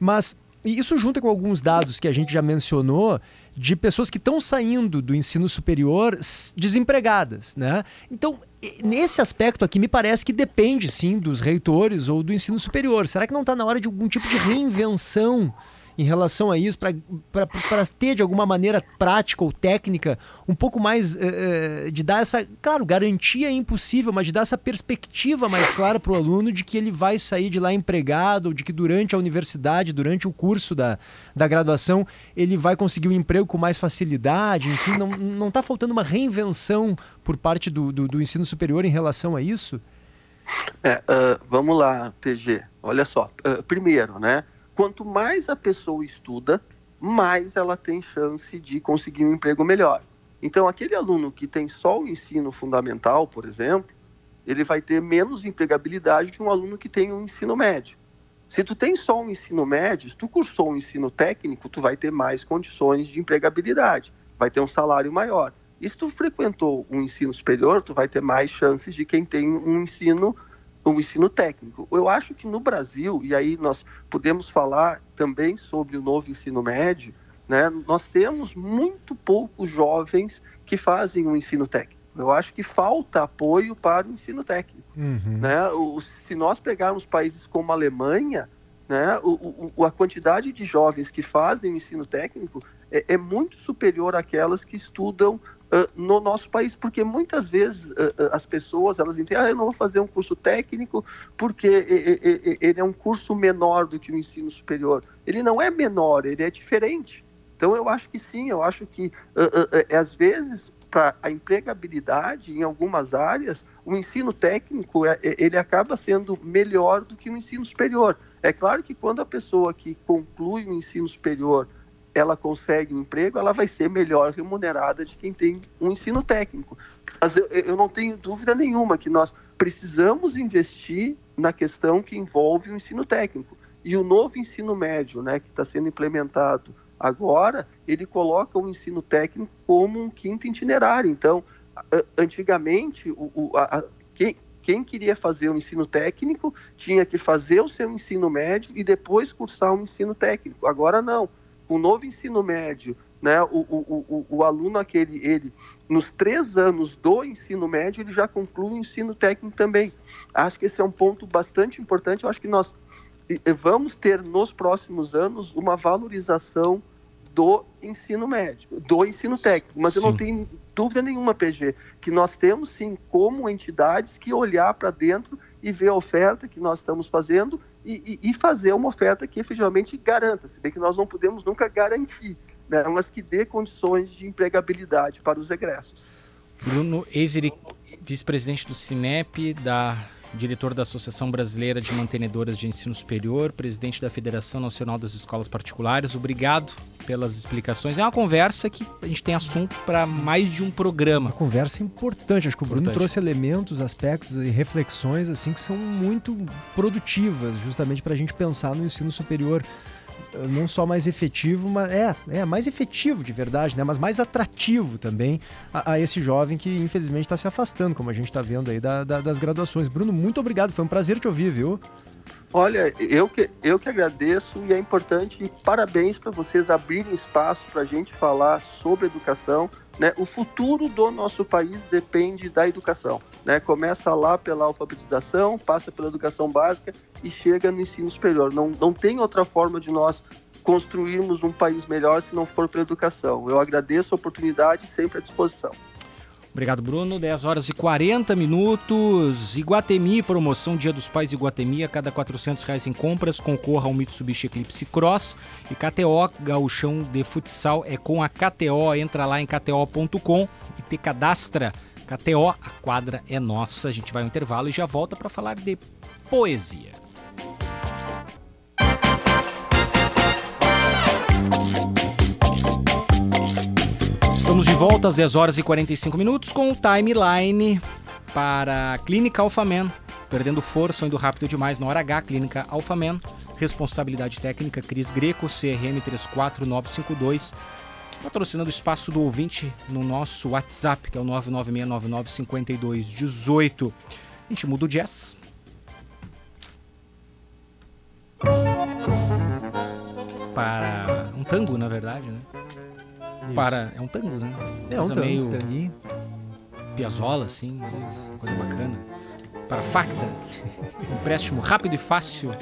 Mas isso junta com alguns dados que a gente já mencionou de pessoas que estão saindo do ensino superior desempregadas, né? Então, nesse aspecto aqui, me parece que depende sim dos reitores ou do ensino superior. Será que não está na hora de algum tipo de reinvenção em relação a isso, para ter de alguma maneira prática ou técnica um pouco mais uh, de dar essa, claro, garantia é impossível, mas de dar essa perspectiva mais clara para o aluno de que ele vai sair de lá empregado, ou de que durante a universidade, durante o curso da, da graduação, ele vai conseguir um emprego com mais facilidade, enfim, não está faltando uma reinvenção por parte do, do, do, ensino superior em relação a isso? É, uh, vamos lá, PG. Olha só. Uh, primeiro, né? Quanto mais a pessoa estuda, mais ela tem chance de conseguir um emprego melhor. Então, aquele aluno que tem só o ensino fundamental, por exemplo, ele vai ter menos empregabilidade que um aluno que tem um ensino médio. Se tu tem só um ensino médio, se tu cursou um ensino técnico, tu vai ter mais condições de empregabilidade, vai ter um salário maior. E se tu frequentou um ensino superior, tu vai ter mais chances de quem tem um ensino o ensino técnico. Eu acho que no Brasil, e aí nós podemos falar também sobre o novo ensino médio, Né? Nós temos muito poucos jovens que fazem o ensino técnico. Eu acho que falta apoio para o ensino técnico. Uhum. Né? O, se nós pegarmos países como a Alemanha, né, o, o, a quantidade de jovens que fazem o ensino técnico é, é muito superior àquelas que estudam uh, no nosso país, porque muitas vezes uh, as pessoas elas entendem, ah, eu não vou fazer um curso técnico porque ele é um curso menor do que o ensino superior. Ele não é menor, ele é diferente. Então eu acho que sim, eu acho que uh, às vezes para a empregabilidade em algumas áreas, o ensino técnico é, é, ele acaba sendo melhor do que o ensino superior. É claro que quando a pessoa que conclui o ensino superior ela consegue um emprego, ela vai ser melhor remunerada de quem tem um ensino técnico. Mas eu, eu não tenho dúvida nenhuma que nós precisamos investir na questão que envolve o ensino técnico. E o novo ensino médio, né, que está sendo implementado agora, ele coloca o ensino técnico como um quinto itinerário. Então, antigamente, o, o, a, quem, quem queria fazer o ensino técnico tinha que fazer o seu ensino médio e depois cursar o ensino técnico. Agora não o novo ensino médio, né, o, o, o, o, aluno aquele, ele, nos três anos do ensino médio, ele já conclui o ensino técnico também. Acho que esse é um ponto bastante importante. Eu acho que nós vamos ter nos próximos anos uma valorização do ensino médio, do ensino técnico. Mas sim. eu não tenho dúvida nenhuma, PG, que nós temos sim como entidades que olhar para dentro e ver a oferta que nós estamos fazendo e, e, e, fazer uma oferta que efetivamente garanta, se bem que nós não podemos nunca garantir, né, mas que dê condições de empregabilidade para os egressos. Bruno Eiseri, vice-presidente do Cinep, da diretor da Associação Brasileira de Mantenedoras de Ensino Superior, presidente da Federação Nacional das Escolas Particulares. Obrigado pelas explicações. É uma conversa que a gente tem assunto para mais de um programa. Uma conversa importante. Acho que o Bruno importante. trouxe elementos, aspectos e reflexões assim que são muito produtivas, justamente para a gente pensar no ensino superior não só mais efetivo, mas é, é mais efetivo de verdade, né? Mas mais atrativo também a, a esse jovem que infelizmente está se afastando, como a gente está vendo aí da, da, das graduações. Bruno, muito obrigado, foi um prazer te ouvir, viu? Olha, eu que, eu que agradeço e é importante e parabéns para vocês abrirem espaço para a gente falar sobre educação. Né? O futuro do nosso país depende da educação. Né? Começa lá pela alfabetização, passa pela educação básica e chega no ensino superior. Não, não tem outra forma de nós construirmos um país melhor se não for pela educação. Eu agradeço a oportunidade e sempre à disposição. Obrigado, Bruno. 10 horas e 40 minutos. Iguatemi, promoção Dia dos Pais Iguatemi. A cada 400 reais em compras, concorra ao Mitsubishi Eclipse Cross. E KTO, gauchão de futsal, é com a KTO. Entra lá em kto.com e te cadastra. KTO, a quadra é nossa. A gente vai ao intervalo e já volta para falar de poesia. Estamos de volta às 10 horas e 45 minutos com o timeline para a Clínica Alfamen. Perdendo força, indo rápido demais na hora H, Clínica Alfamen. Responsabilidade técnica Cris Greco, CRM 34952. Patrocinando o espaço do ouvinte no nosso WhatsApp, que é o 996995218. A gente muda o jazz. Para um tango, na verdade, né? Para. É um tango, né? É um tango, meio tanguinho. Piazzola, assim, coisa bacana. Para Facta, empréstimo rápido e fácil.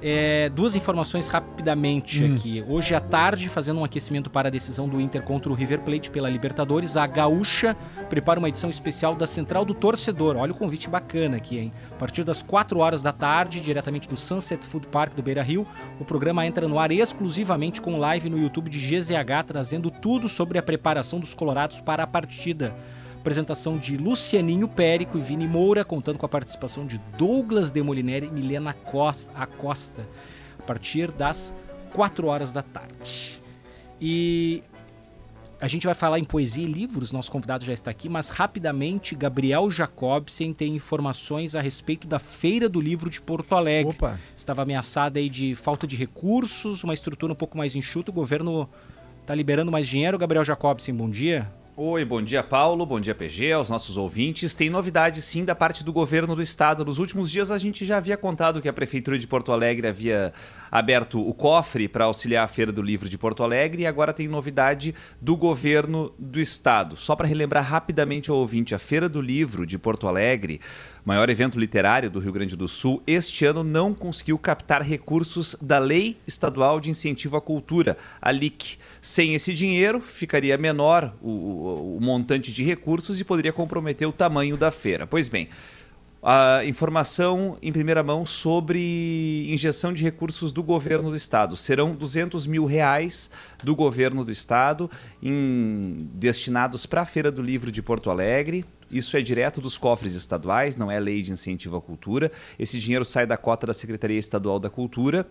É, duas informações rapidamente hum. aqui. Hoje à tarde, fazendo um aquecimento para a decisão do Inter contra o River Plate pela Libertadores, a Gaúcha prepara uma edição especial da Central do Torcedor. Olha o convite bacana aqui, hein? A partir das 4 horas da tarde, diretamente do Sunset Food Park do Beira Rio, o programa entra no ar exclusivamente com live no YouTube de GZH, trazendo tudo sobre a preparação dos Colorados para a partida apresentação de Lucianinho Périco e Vini Moura, contando com a participação de Douglas Demolineri e Milena Costa, Acosta, a partir das 4 horas da tarde. E a gente vai falar em poesia e livros, nosso convidado já está aqui, mas rapidamente, Gabriel Jacobsen tem informações a respeito da Feira do Livro de Porto Alegre. Opa. Estava ameaçada aí de falta de recursos, uma estrutura um pouco mais enxuta, o governo está liberando mais dinheiro. Gabriel Jacobsen, bom dia. Oi, bom dia Paulo, bom dia PG, aos nossos ouvintes. Tem novidade sim da parte do governo do estado. Nos últimos dias a gente já havia contado que a prefeitura de Porto Alegre havia aberto o cofre para auxiliar a Feira do Livro de Porto Alegre e agora tem novidade do governo do estado. Só para relembrar rapidamente ao ouvinte, a Feira do Livro de Porto Alegre, maior evento literário do Rio Grande do Sul, este ano não conseguiu captar recursos da Lei Estadual de Incentivo à Cultura, a LIC. Sem esse dinheiro, ficaria menor o, o montante de recursos e poderia comprometer o tamanho da feira. Pois bem, a informação em primeira mão sobre injeção de recursos do governo do estado. Serão 200 mil reais do governo do estado em, destinados para a Feira do Livro de Porto Alegre, isso é direto dos cofres estaduais, não é lei de incentivo à cultura. Esse dinheiro sai da cota da Secretaria Estadual da Cultura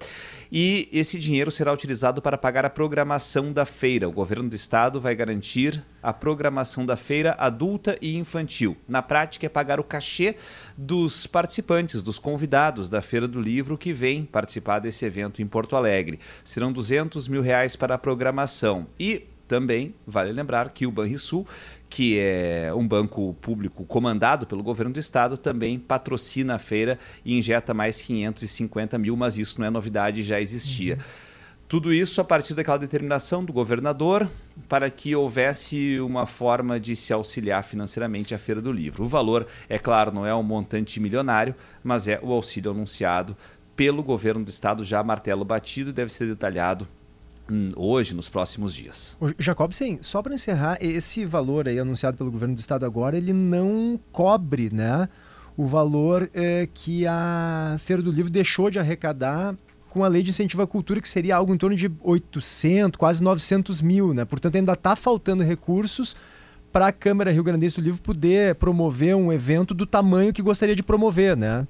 e esse dinheiro será utilizado para pagar a programação da feira. O governo do estado vai garantir a programação da feira adulta e infantil. Na prática, é pagar o cachê dos participantes, dos convidados da Feira do Livro que vêm participar desse evento em Porto Alegre. Serão 200 mil reais para a programação. E também vale lembrar que o Banrisul que é um banco público comandado pelo governo do estado, também patrocina a feira e injeta mais 550 mil, mas isso não é novidade, já existia. Uhum. Tudo isso a partir daquela determinação do governador para que houvesse uma forma de se auxiliar financeiramente a Feira do Livro. O valor, é claro, não é um montante milionário, mas é o auxílio anunciado pelo governo do estado, já martelo batido, deve ser detalhado hoje, nos próximos dias. O Jacobsen, só para encerrar, esse valor aí anunciado pelo governo do estado agora, ele não cobre, né, o valor é, que a Feira do Livro deixou de arrecadar com a lei de incentivo à cultura, que seria algo em torno de 800, quase 900 mil, né? Portanto, ainda está faltando recursos para a Câmara Rio Grandense do Livro poder promover um evento do tamanho que gostaria de promover, né?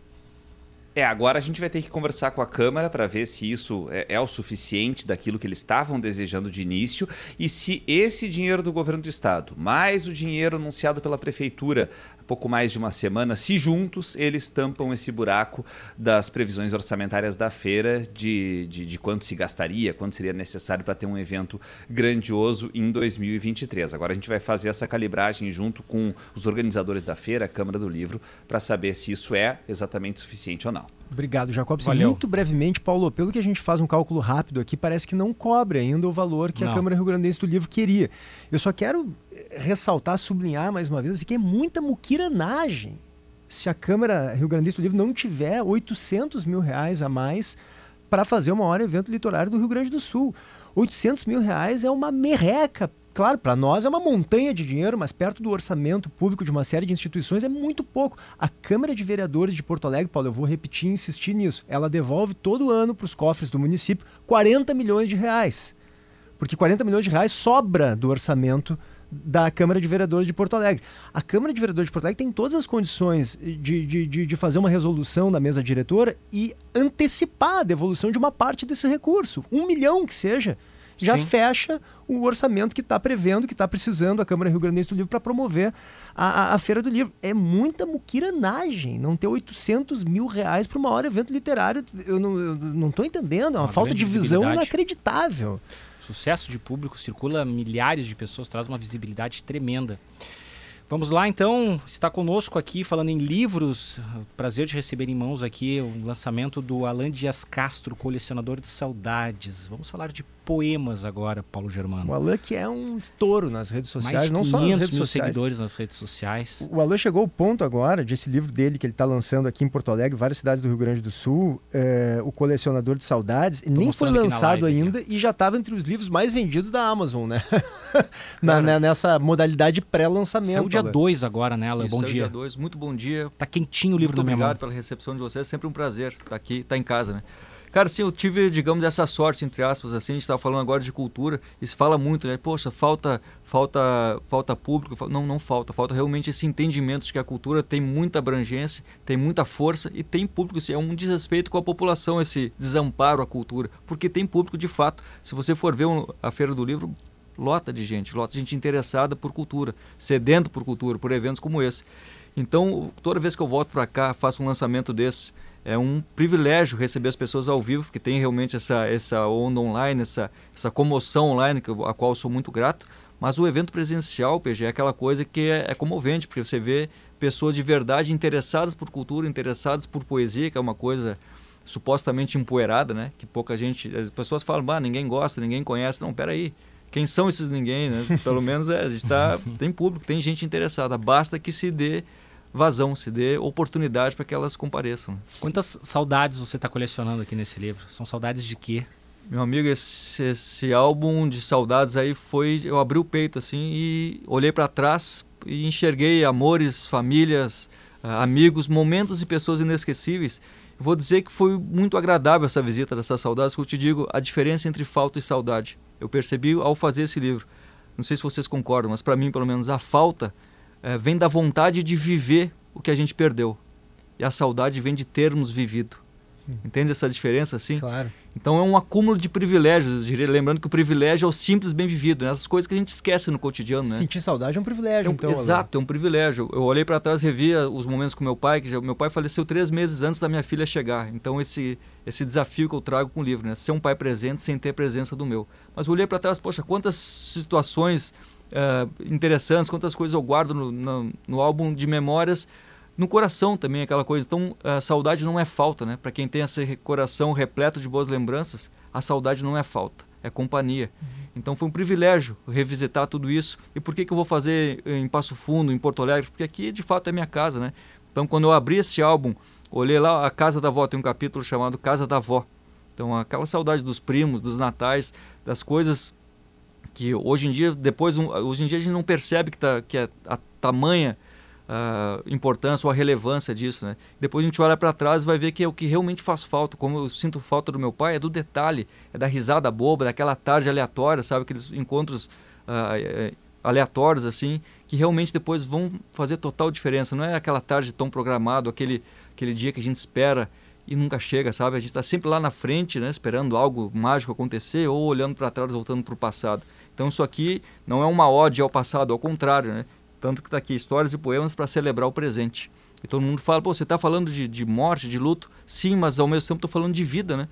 É, agora a gente vai ter que conversar com a Câmara para ver se isso é, é, o suficiente daquilo que eles estavam desejando de início e se esse dinheiro do governo do estado, mais o dinheiro anunciado pela prefeitura pouco mais de uma semana, se juntos eles tampam esse buraco das previsões orçamentárias da feira de, de, de quanto se gastaria, quanto seria necessário para ter um evento grandioso em 2023. Agora a gente vai fazer essa calibragem junto com os organizadores da feira, a Câmara do Livro, para saber se isso é exatamente suficiente ou não. Obrigado. Valeu. Muito brevemente, Paulo, pelo que a gente faz um cálculo rápido aqui, parece que não cobre ainda o valor que não. a Câmara Rio Grandense do Livro queria. Eu só quero eh, ressaltar, sublinhar mais uma vez assim, que é muita muquiranagem. Se a Câmara Rio Grandense do Livro não tiver 800 mil reais a mais para fazer o maior evento literário do Rio Grande do Sul. 800 mil reais é uma merreca Claro, para nós é uma montanha de dinheiro, mas perto do orçamento público de uma série de instituições é muito pouco. A Câmara de Vereadores de Porto Alegre, Paulo, eu vou repetir e insistir nisso, ela devolve todo ano para os cofres do município 40 milhões de reais. Porque 40 milhões de reais sobra do orçamento da Câmara de Vereadores de Porto Alegre. A Câmara de Vereadores de Porto Alegre tem todas as condições de, de, de, fazer uma resolução da mesa diretora e antecipar a devolução de uma parte desse recurso, um milhão que seja já Sim. fecha o orçamento que está prevendo, que está precisando a Câmara Rio Grande do Livro para promover a, a, a, Feira do Livro. É muita muquiranagem não ter 800 mil reais para o maior evento literário. Eu não estou entendendo, é uma, uma falta de visão inacreditável. Sucesso de público, circula milhares de pessoas, traz uma visibilidade tremenda. Vamos lá, então, está conosco aqui falando em livros. Prazer de receber em mãos aqui o lançamento do Alan Dias Castro, colecionador de saudades. Vamos falar de poemas agora, Paulo Germano. O Alan que é um estouro nas redes sociais, Mais não só nas redes mil sociais. seguidores nas redes sociais. O Alan chegou ao ponto agora, desse livro dele que ele está lançando aqui em Porto Alegre, várias cidades do Rio Grande do Sul, é, o colecionador de saudades, Tô nem foi lançado live, ainda e já estava entre os livros mais vendidos da Amazon, né? Na, né, nessa modalidade pré-lançamento. Saiu dia 2 agora, né, Alan? Bom dia. dia 2, muito bom dia. Tá quentinho o livro muito do Obrigado pela recepção de vocês, é sempre um prazer estar tá aqui, estar tá em casa, né? Cara, sim, eu tive, digamos, essa sorte, entre aspas, assim, a gente estava falando agora de cultura, isso fala muito, né? Poxa, falta, falta, falta público, não, não falta, falta realmente esse entendimento de que a cultura tem muita abrangência, tem muita força e tem público, assim, é um desrespeito com a população esse desamparo à cultura, porque tem público de fato. Se você for ver a Feira do Livro, lota de gente, lota de gente interessada por cultura, sedento por cultura, por eventos como esse. Então, toda vez que eu volto para cá, faço um lançamento desse, é um privilégio receber as pessoas ao vivo, porque tem realmente essa, essa onda online, essa, essa comoção online, a qual eu sou muito grato, Mas o evento presencial, PG, é aquela coisa que é, é comovente, porque você vê pessoas de verdade interessadas por cultura, interessadas por poesia, que é uma coisa supostamente empoeirada, né? Que pouca gente. As pessoas falam, bah, ninguém gosta, ninguém conhece. Não, peraí. Quem são esses ninguém, né? Pelo menos é, a gente tá, tem público, tem gente interessada. Basta que se dê vazão, se dê oportunidade para que elas compareçam. Quantas saudades você está colecionando aqui nesse livro? São saudades de quê? Meu amigo, esse, esse álbum de saudades aí foi. Eu abri o peito assim e olhei para trás e enxerguei amores, famílias, ah, amigos, momentos e pessoas inesquecíveis. Vou dizer que foi muito agradável essa visita dessas saudades, porque eu te digo a diferença entre falta e saudade. Eu percebi ao fazer esse livro. Não sei se vocês concordam, mas para mim, pelo menos, a falta é, vem da vontade de viver o que a gente perdeu. E a saudade vem de termos vivido. Entende essa diferença assim? Claro. Então é um acúmulo de privilégios, diria, lembrando que o privilégio é o simples bem vivido, né? essas coisas que a gente esquece no cotidiano, né? Sentir saudade é um privilégio, é um, então. Exato, é um privilégio. Eu olhei para trás, revia os momentos com meu pai, que já, meu pai faleceu três meses antes da minha filha chegar. Então esse esse desafio que eu trago com o livro, né? Ser um pai presente sem ter a presença do meu. Mas eu olhei para trás, poxa, quantas situações uh, interessantes, quantas coisas eu guardo no, no, no álbum de memórias no coração também aquela coisa. Então, a saudade não é falta, né? Para quem tem esse coração repleto de boas lembranças, a saudade não é falta, é companhia. Uhum. Então, foi um privilégio revisitar tudo isso. E por que, que eu vou fazer em Passo Fundo, em Porto Alegre? Porque aqui, de fato, é minha casa, né? Então, quando eu abri esse álbum, olhei lá a Casa da Vó, tem um capítulo chamado Casa da Vó. Então, aquela saudade dos primos, dos natais, das coisas que hoje em dia, depois, hoje em dia a gente não percebe que, tá, que é a tamanha a importância ou a relevância disso, né? Depois a gente olha para trás e vai ver que é o que realmente faz falta. Como eu sinto falta do meu pai, é do detalhe, é da risada boba, daquela tarde aleatória, sabe? Aqueles encontros uh, aleatórios, assim, que realmente depois vão fazer total diferença. Não é aquela tarde tão programado, aquele, aquele dia que a gente espera e nunca chega, sabe? A gente está sempre lá na frente, né? Esperando algo mágico acontecer ou olhando para trás, voltando para o passado. Então isso aqui não é uma ode ao passado, ao contrário, né? Tanto que está aqui, histórias e poemas para celebrar o presente. E todo mundo fala, pô, você está falando de, de morte, de luto? Sim, mas ao mesmo tempo estou falando de vida, né?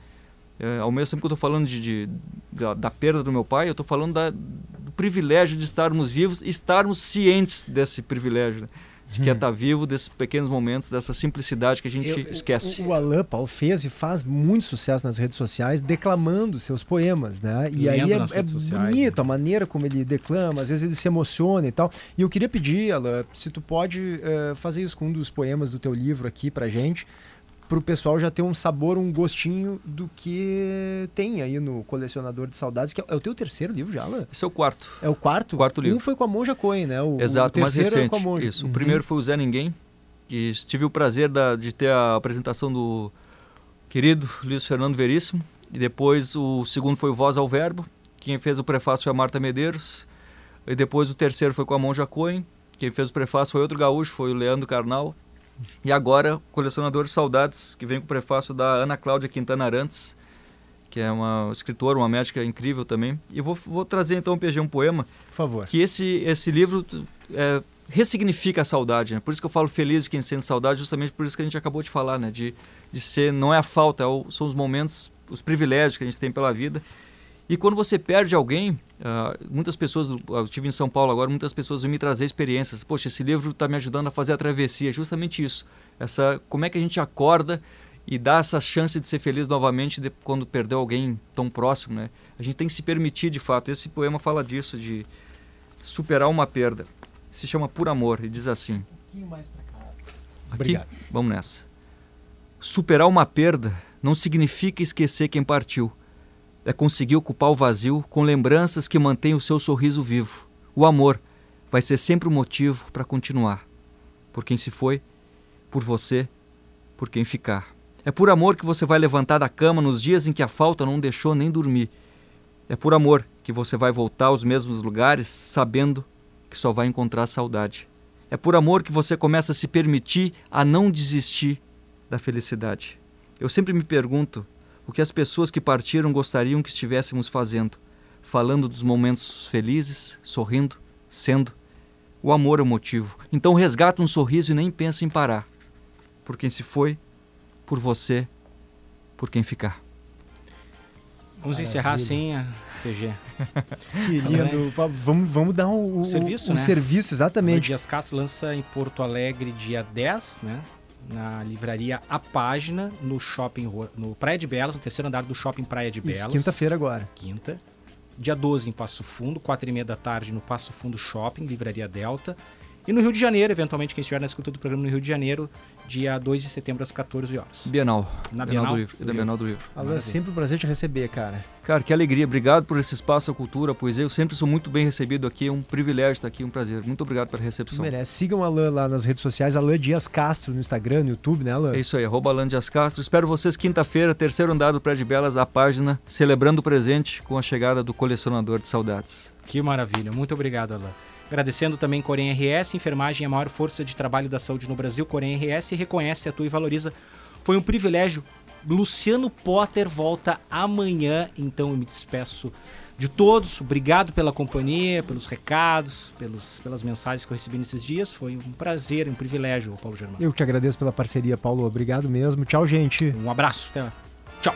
É, ao mesmo tempo que estou falando de, de da, da, perda do meu pai, eu estou falando da, do privilégio de estarmos vivos e estarmos cientes desse privilégio. Né? De que é estar tá vivo desses pequenos momentos, dessa simplicidade que a gente Eu, esquece. O, o Alain Paulo fez e faz muito sucesso nas redes sociais declamando seus poemas, né? E aí é, é bonito né? a maneira como ele declama, às vezes ele se emociona e tal. E eu queria pedir, Alain, se tu pode uh, fazer isso com um dos poemas do teu livro aqui pra gente para o pessoal já ter um sabor, um gostinho do que tem aí no Colecionador de Saudades, que é, é o teu terceiro livro já, Alain? Esse é o quarto. É o quarto? Quarto livro. Um foi com a Monja Coen, né? O, Exato, o mais recente. É com a Monja. Isso. Uhum. O primeiro foi o Zé Ninguém, que tive o prazer da, de ter a apresentação do querido Luiz Fernando Veríssimo. E depois o segundo foi o Voz ao Verbo. Quem fez o prefácio foi a Marta Medeiros. E depois o terceiro foi com a Monja Coen. Quem fez o prefácio foi outro gaúcho, foi o Leandro Carnal. E agora, Colecionador de Saudades, que vem com o prefácio da Ana Cláudia Quintana Arantes, que é uma escritora, uma médica incrível também. E vou, vou trazer então, PG, um poema. Por favor. Que esse, esse livro é, ressignifica a saudade. Né? Por isso que eu falo feliz quem sente saudade, justamente por isso que a gente acabou de falar, né? De, de ser, não é a falta, é o, são os momentos, os privilégios que a gente tem pela vida. E quando você perde alguém, uh, muitas pessoas, eu estive em São Paulo agora, muitas pessoas vêm me trazer experiências. Poxa, esse livro está me ajudando a fazer a travessia. É justamente isso. Essa, como é que a gente acorda e dá essa chance de ser feliz novamente de, quando perdeu alguém tão próximo, né? A gente tem que se permitir, de fato. Esse poema fala disso, de superar uma perda. Se chama Por Amor e diz assim. Um pouquinho mais pra cá. Obrigado. Vamos nessa. Superar uma perda não significa esquecer quem partiu é conseguir ocupar o vazio com lembranças que mantêm o seu sorriso vivo. O amor vai ser sempre o um motivo para continuar. Por quem se foi, por você, por quem ficar. É por amor que você vai levantar da cama nos dias em que a falta não deixou nem dormir. É por amor que você vai voltar aos mesmos lugares sabendo que só vai encontrar saudade. É por amor que você começa a se permitir a não desistir da felicidade. Eu sempre me pergunto o que as pessoas que partiram gostariam que estivéssemos fazendo, falando dos momentos felizes, sorrindo, sendo. O amor é o motivo. Então resgata um sorriso e nem pensa em parar. Por quem se foi, por você, por quem ficar. Vamos Maravilha. encerrar assim. A... PG. Que lindo. Vamos, vamos dar um, um serviço, um, né? serviço, exatamente. O Dias Castro lança em Porto Alegre dia 10, né? Na livraria A Página, no shopping, no Praia de Belas, no terceiro andar do shopping Praia de Belas. Quinta-feira agora. Quinta. Dia 12 em Passo Fundo, quatro e meia da tarde no Passo Fundo Shopping, Livraria Delta. E no Rio de Janeiro, eventualmente, quem estiver na escuta do programa no Rio de Janeiro, dia 2 de setembro às 14 horas. Bienal. Na Bienal, Bienal do Livro. Da Bienal do Livro. Alan, é sempre um prazer te receber, cara. Cara, que alegria. Obrigado por esse espaço, a cultura, a poesia. Eu sempre sou muito bem recebido aqui. É um privilégio estar aqui, um prazer. Muito obrigado pela recepção. merece. Sigam o Alan lá nas redes sociais, Alan Dias Castro no Instagram, no YouTube, né, Alan? É isso aí, arroba Alan Dias Castro. Espero vocês quinta-feira, terceiro andar do Prédio Belas, a página, celebrando o presente com a chegada do colecionador de saudades. Que maravilha. Muito obrigado, Alan. Agradecendo também Corém RS, enfermagem é a maior força de trabalho da saúde no Brasil. Corém RS reconhece, atua e valoriza. Foi um privilégio. Luciano Potter volta amanhã, então eu me despeço de todos. Obrigado pela companhia, pelos recados, pelos, pelas mensagens que eu recebi nesses dias. Foi um prazer, um privilégio, Paulo Germano. Eu que agradeço pela parceria, Paulo. Obrigado mesmo. Tchau, gente. Um abraço. Até. Tchau.